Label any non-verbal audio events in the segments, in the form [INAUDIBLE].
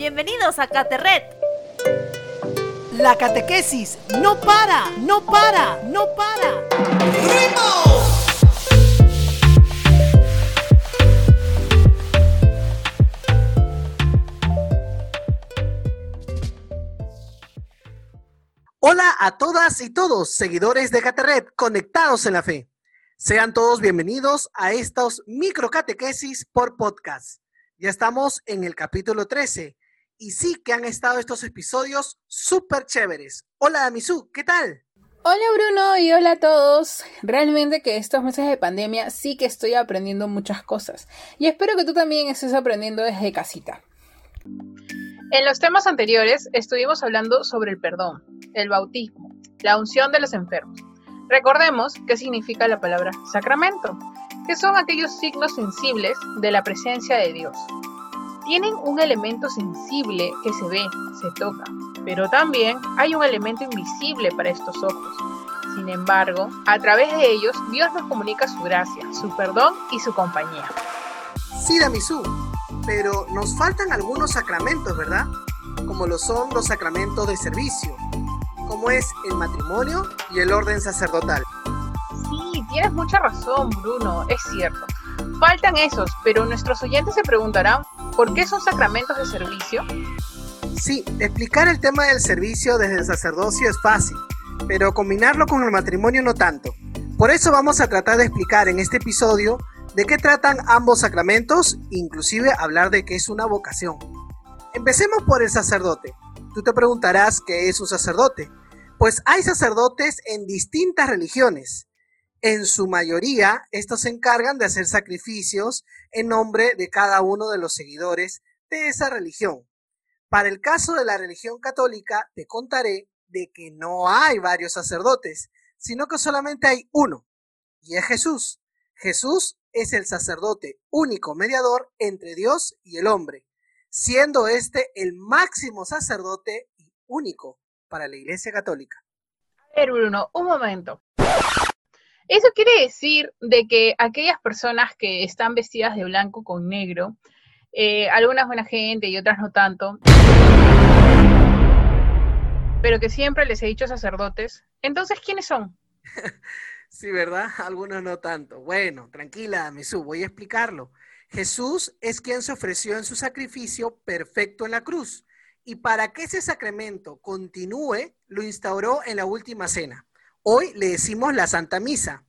Bienvenidos a Caterret. La catequesis no para, no para, no para. Hola a todas y todos, seguidores de Caterret, conectados en la fe. Sean todos bienvenidos a estos microcatequesis por podcast. Ya estamos en el capítulo 13 y sí que han estado estos episodios súper chéveres. Hola, Amisu, ¿qué tal? Hola Bruno y hola a todos. Realmente que estos meses de pandemia sí que estoy aprendiendo muchas cosas y espero que tú también estés aprendiendo desde casita. En los temas anteriores estuvimos hablando sobre el perdón, el bautismo, la unción de los enfermos Recordemos qué significa la palabra sacramento, que son aquellos signos sensibles de la presencia de Dios. Tienen un elemento sensible que se ve, se toca, pero también hay un elemento invisible para estos ojos. Sin embargo, a través de ellos Dios nos comunica su gracia, su perdón y su compañía. Sí, Damisú, pero nos faltan algunos sacramentos, ¿verdad? Como lo son los sacramentos de servicio, como es el matrimonio y el orden sacerdotal. Sí, tienes mucha razón, Bruno, es cierto. Faltan esos, pero nuestros oyentes se preguntarán, ¿por qué son sacramentos de servicio? Sí, explicar el tema del servicio desde el sacerdocio es fácil, pero combinarlo con el matrimonio no tanto. Por eso vamos a tratar de explicar en este episodio de qué tratan ambos sacramentos, inclusive hablar de qué es una vocación. Empecemos por el sacerdote. Tú te preguntarás qué es un sacerdote. Pues hay sacerdotes en distintas religiones. En su mayoría, estos se encargan de hacer sacrificios en nombre de cada uno de los seguidores de esa religión. Para el caso de la religión católica, te contaré de que no hay varios sacerdotes, sino que solamente hay uno, y es Jesús. Jesús es el sacerdote único mediador entre Dios y el hombre, siendo este el máximo sacerdote y único para la Iglesia Católica. A ver, Bruno, un momento. Eso quiere decir de que aquellas personas que están vestidas de blanco con negro, eh, algunas buena gente y otras no tanto, pero que siempre les he dicho sacerdotes, entonces, ¿quiénes son? [LAUGHS] sí, ¿verdad? Algunos no tanto. Bueno, tranquila, Mesú, voy a explicarlo. Jesús es quien se ofreció en su sacrificio perfecto en la cruz y para que ese sacramento continúe, lo instauró en la última cena. Hoy le decimos la Santa Misa.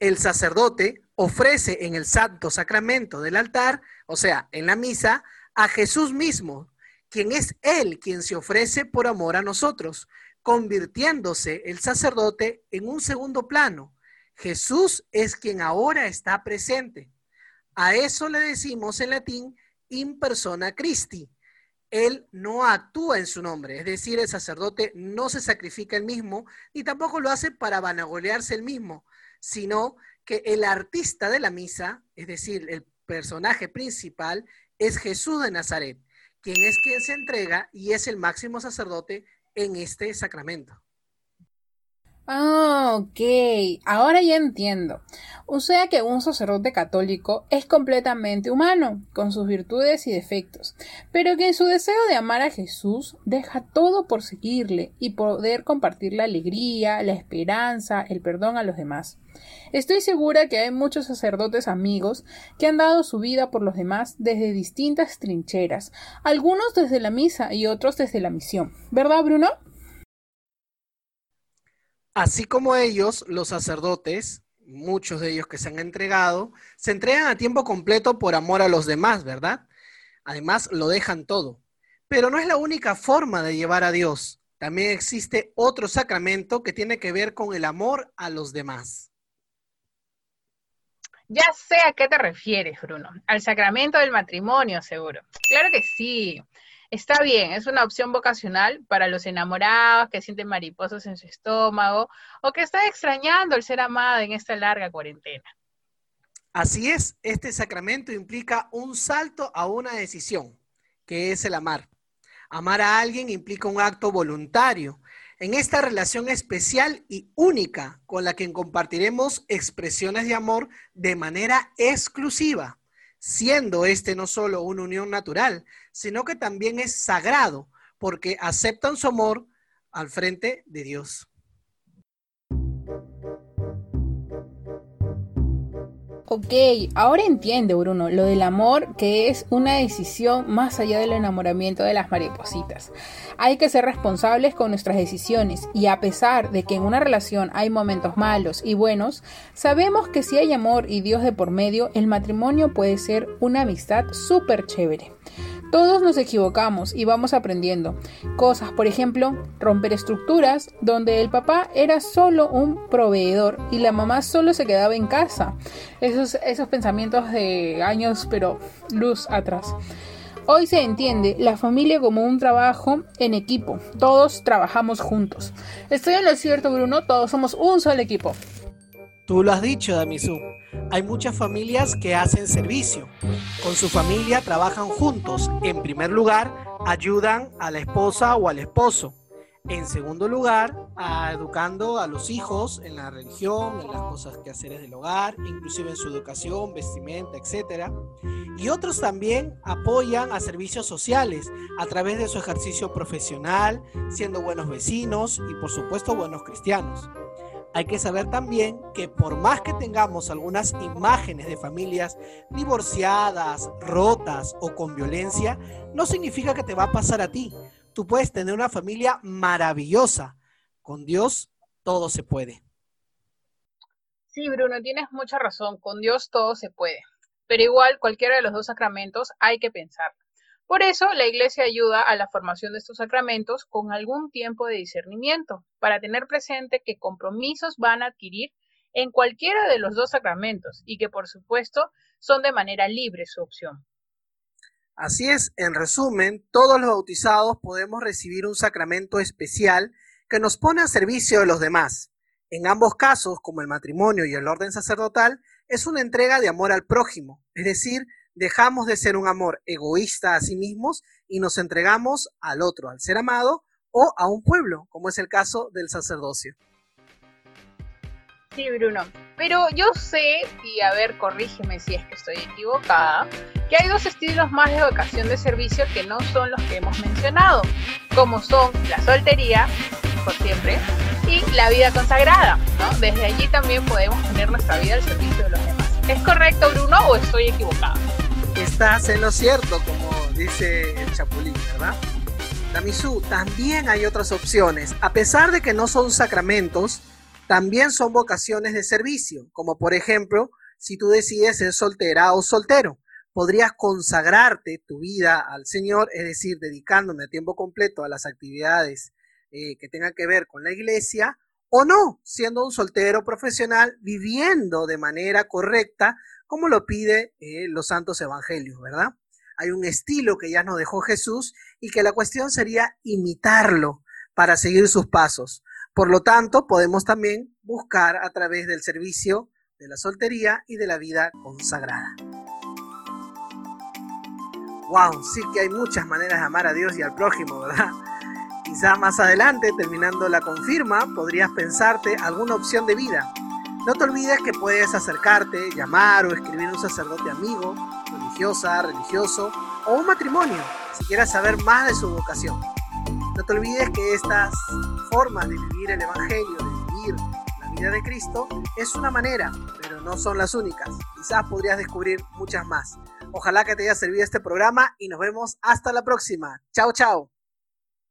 El sacerdote ofrece en el santo sacramento del altar, o sea, en la misa, a Jesús mismo, quien es Él quien se ofrece por amor a nosotros, convirtiéndose el sacerdote en un segundo plano. Jesús es quien ahora está presente. A eso le decimos en latín in persona Christi, él no actúa en su nombre, es decir, el sacerdote no se sacrifica él mismo y tampoco lo hace para vanagolearse él mismo, sino que el artista de la misa, es decir, el personaje principal, es Jesús de Nazaret, quien es quien se entrega y es el máximo sacerdote en este sacramento. Ah, ok, ahora ya entiendo. O sea que un sacerdote católico es completamente humano, con sus virtudes y defectos, pero que en su deseo de amar a Jesús deja todo por seguirle y poder compartir la alegría, la esperanza, el perdón a los demás. Estoy segura que hay muchos sacerdotes amigos que han dado su vida por los demás desde distintas trincheras, algunos desde la misa y otros desde la misión. ¿Verdad, Bruno? Así como ellos, los sacerdotes, muchos de ellos que se han entregado, se entregan a tiempo completo por amor a los demás, ¿verdad? Además, lo dejan todo. Pero no es la única forma de llevar a Dios. También existe otro sacramento que tiene que ver con el amor a los demás. Ya sé a qué te refieres, Bruno. Al sacramento del matrimonio, seguro. Claro que sí. Está bien, es una opción vocacional para los enamorados que sienten mariposas en su estómago o que están extrañando el ser amado en esta larga cuarentena. Así es, este sacramento implica un salto a una decisión, que es el amar. Amar a alguien implica un acto voluntario en esta relación especial y única con la que compartiremos expresiones de amor de manera exclusiva siendo este no solo una unión natural, sino que también es sagrado, porque aceptan su amor al frente de Dios. Ok, ahora entiende Bruno lo del amor que es una decisión más allá del enamoramiento de las maripositas. Hay que ser responsables con nuestras decisiones y a pesar de que en una relación hay momentos malos y buenos, sabemos que si hay amor y Dios de por medio, el matrimonio puede ser una amistad súper chévere. Todos nos equivocamos y vamos aprendiendo. Cosas, por ejemplo, romper estructuras donde el papá era solo un proveedor y la mamá solo se quedaba en casa. Esos, esos pensamientos de años, pero luz atrás. Hoy se entiende la familia como un trabajo en equipo. Todos trabajamos juntos. Estoy en lo cierto, Bruno. Todos somos un solo equipo. Tú lo has dicho, Damisu. Hay muchas familias que hacen servicio. Con su familia trabajan juntos. En primer lugar, ayudan a la esposa o al esposo. En segundo lugar, educando a los hijos en la religión, en las cosas que hacer del hogar, inclusive en su educación, vestimenta, etc. Y otros también apoyan a servicios sociales a través de su ejercicio profesional, siendo buenos vecinos y por supuesto buenos cristianos hay que saber también que por más que tengamos algunas imágenes de familias divorciadas, rotas o con violencia, no significa que te va a pasar a ti. Tú puedes tener una familia maravillosa. Con Dios todo se puede. Sí, Bruno, tienes mucha razón. Con Dios todo se puede. Pero igual, cualquiera de los dos sacramentos hay que pensar. Por eso, la Iglesia ayuda a la formación de estos sacramentos con algún tiempo de discernimiento, para tener presente qué compromisos van a adquirir en cualquiera de los dos sacramentos y que, por supuesto, son de manera libre su opción. Así es, en resumen, todos los bautizados podemos recibir un sacramento especial que nos pone a servicio de los demás. En ambos casos, como el matrimonio y el orden sacerdotal, es una entrega de amor al prójimo, es decir, dejamos de ser un amor egoísta a sí mismos y nos entregamos al otro, al ser amado o a un pueblo, como es el caso del sacerdocio. Sí, Bruno. Pero yo sé, y a ver, corrígeme si es que estoy equivocada, que hay dos estilos más de vocación de servicio que no son los que hemos mencionado, como son la soltería, por siempre, y la vida consagrada, ¿no? Desde allí también podemos poner nuestra vida al servicio de los demás. ¿Es correcto, Bruno, o estoy equivocada? Estás en lo cierto, como dice el Chapulín, ¿verdad? Damisú, también hay otras opciones. A pesar de que no son sacramentos, también son vocaciones de servicio, como por ejemplo, si tú decides ser soltera o soltero, podrías consagrarte tu vida al Señor, es decir, dedicándome a tiempo completo a las actividades eh, que tengan que ver con la iglesia, o no, siendo un soltero profesional, viviendo de manera correcta como lo pide eh, los santos evangelios, ¿verdad? Hay un estilo que ya nos dejó Jesús y que la cuestión sería imitarlo para seguir sus pasos. Por lo tanto, podemos también buscar a través del servicio de la soltería y de la vida consagrada. Wow, sí que hay muchas maneras de amar a Dios y al prójimo, ¿verdad? Quizá más adelante, terminando la confirma, podrías pensarte alguna opción de vida no te olvides que puedes acercarte, llamar o escribir a un sacerdote amigo, religiosa, religioso o un matrimonio si quieres saber más de su vocación. No te olvides que estas formas de vivir el Evangelio, de vivir la vida de Cristo, es una manera, pero no son las únicas. Quizás podrías descubrir muchas más. Ojalá que te haya servido este programa y nos vemos hasta la próxima. Chao, chao.